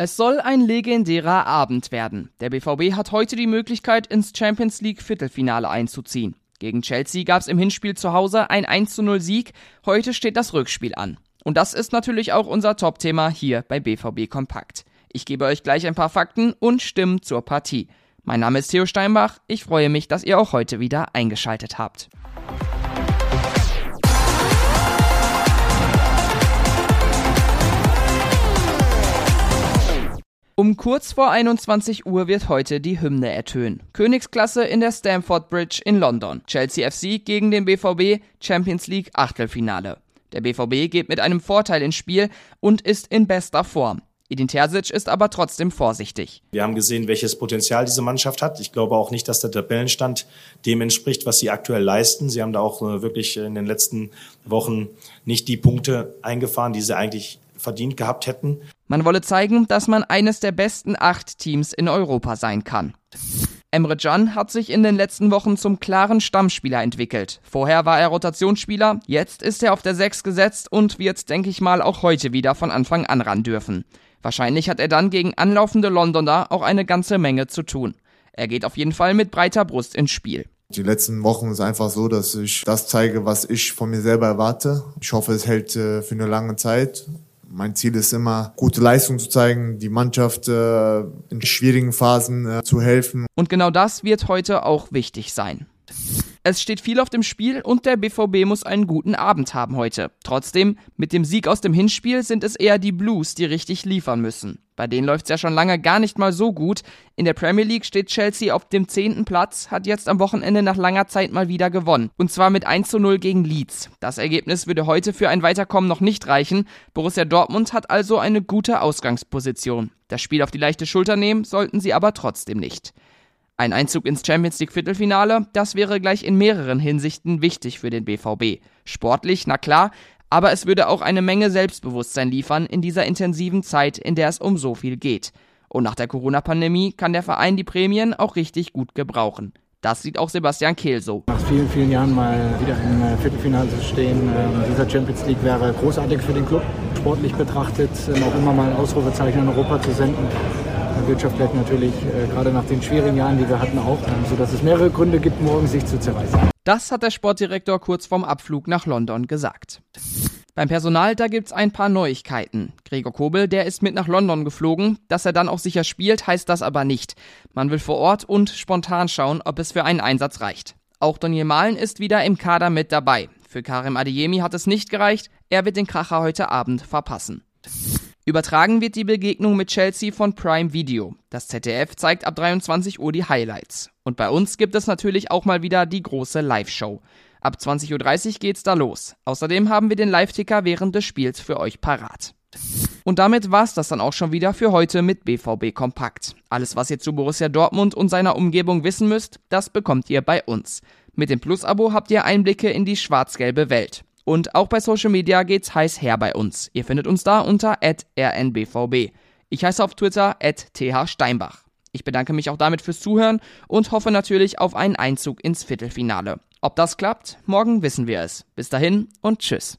Es soll ein legendärer Abend werden. Der BVB hat heute die Möglichkeit, ins Champions League Viertelfinale einzuziehen. Gegen Chelsea gab es im Hinspiel zu Hause ein 1 zu 0 Sieg. Heute steht das Rückspiel an. Und das ist natürlich auch unser Top-Thema hier bei BVB Kompakt. Ich gebe euch gleich ein paar Fakten und Stimmen zur Partie. Mein Name ist Theo Steinbach. Ich freue mich, dass ihr auch heute wieder eingeschaltet habt. Um kurz vor 21 Uhr wird heute die Hymne ertönen. Königsklasse in der Stamford Bridge in London. Chelsea FC gegen den BVB Champions League Achtelfinale. Der BVB geht mit einem Vorteil ins Spiel und ist in bester Form. Edin Terzic ist aber trotzdem vorsichtig. Wir haben gesehen, welches Potenzial diese Mannschaft hat. Ich glaube auch nicht, dass der Tabellenstand dem entspricht, was sie aktuell leisten. Sie haben da auch äh, wirklich in den letzten Wochen nicht die Punkte eingefahren, die sie eigentlich verdient gehabt hätten. Man wolle zeigen, dass man eines der besten acht Teams in Europa sein kann. Emre Can hat sich in den letzten Wochen zum klaren Stammspieler entwickelt. Vorher war er Rotationsspieler, jetzt ist er auf der Sechs gesetzt und wird, denke ich mal, auch heute wieder von Anfang an ran dürfen. Wahrscheinlich hat er dann gegen anlaufende Londoner auch eine ganze Menge zu tun. Er geht auf jeden Fall mit breiter Brust ins Spiel. Die letzten Wochen ist einfach so, dass ich das zeige, was ich von mir selber erwarte. Ich hoffe, es hält äh, für eine lange Zeit mein Ziel ist immer, gute Leistung zu zeigen, die Mannschaft äh, in schwierigen Phasen äh, zu helfen. Und genau das wird heute auch wichtig sein. Es steht viel auf dem Spiel und der BVB muss einen guten Abend haben heute. Trotzdem, mit dem Sieg aus dem Hinspiel sind es eher die Blues, die richtig liefern müssen. Bei denen läuft's ja schon lange gar nicht mal so gut. In der Premier League steht Chelsea auf dem zehnten Platz, hat jetzt am Wochenende nach langer Zeit mal wieder gewonnen. Und zwar mit 1 zu 0 gegen Leeds. Das Ergebnis würde heute für ein Weiterkommen noch nicht reichen. Borussia Dortmund hat also eine gute Ausgangsposition. Das Spiel auf die leichte Schulter nehmen sollten sie aber trotzdem nicht. Ein Einzug ins Champions League Viertelfinale, das wäre gleich in mehreren Hinsichten wichtig für den BVB. Sportlich, na klar, aber es würde auch eine Menge Selbstbewusstsein liefern in dieser intensiven Zeit, in der es um so viel geht. Und nach der Corona-Pandemie kann der Verein die Prämien auch richtig gut gebrauchen. Das sieht auch Sebastian Kehl so. Nach vielen, vielen Jahren mal wieder im äh, Viertelfinale zu stehen, äh, dieser Champions League wäre großartig für den Club. Sportlich betrachtet, äh, auch immer mal ein Ausrufezeichen in Europa zu senden wirtschaftlich natürlich äh, gerade nach den schwierigen Jahren, die wir hatten, auch, sodass es mehrere Gründe gibt, morgen sich zu zerreißen. Das hat der Sportdirektor kurz vorm Abflug nach London gesagt. Beim Personal, da gibt's ein paar Neuigkeiten. Gregor Kobel, der ist mit nach London geflogen. Dass er dann auch sicher spielt, heißt das aber nicht. Man will vor Ort und spontan schauen, ob es für einen Einsatz reicht. Auch Daniel Mahlen ist wieder im Kader mit dabei. Für Karim Adeyemi hat es nicht gereicht. Er wird den Kracher heute Abend verpassen. Übertragen wird die Begegnung mit Chelsea von Prime Video. Das ZDF zeigt ab 23 Uhr die Highlights. Und bei uns gibt es natürlich auch mal wieder die große Live-Show. Ab 20.30 Uhr geht's da los. Außerdem haben wir den Live-Ticker während des Spiels für euch parat. Und damit war's das dann auch schon wieder für heute mit BVB Kompakt. Alles, was ihr zu Borussia Dortmund und seiner Umgebung wissen müsst, das bekommt ihr bei uns. Mit dem Plus-Abo habt ihr Einblicke in die schwarz-gelbe Welt. Und auch bei Social Media geht's heiß her bei uns. Ihr findet uns da unter rnbvb. Ich heiße auf Twitter thsteinbach. Ich bedanke mich auch damit fürs Zuhören und hoffe natürlich auf einen Einzug ins Viertelfinale. Ob das klappt, morgen wissen wir es. Bis dahin und tschüss.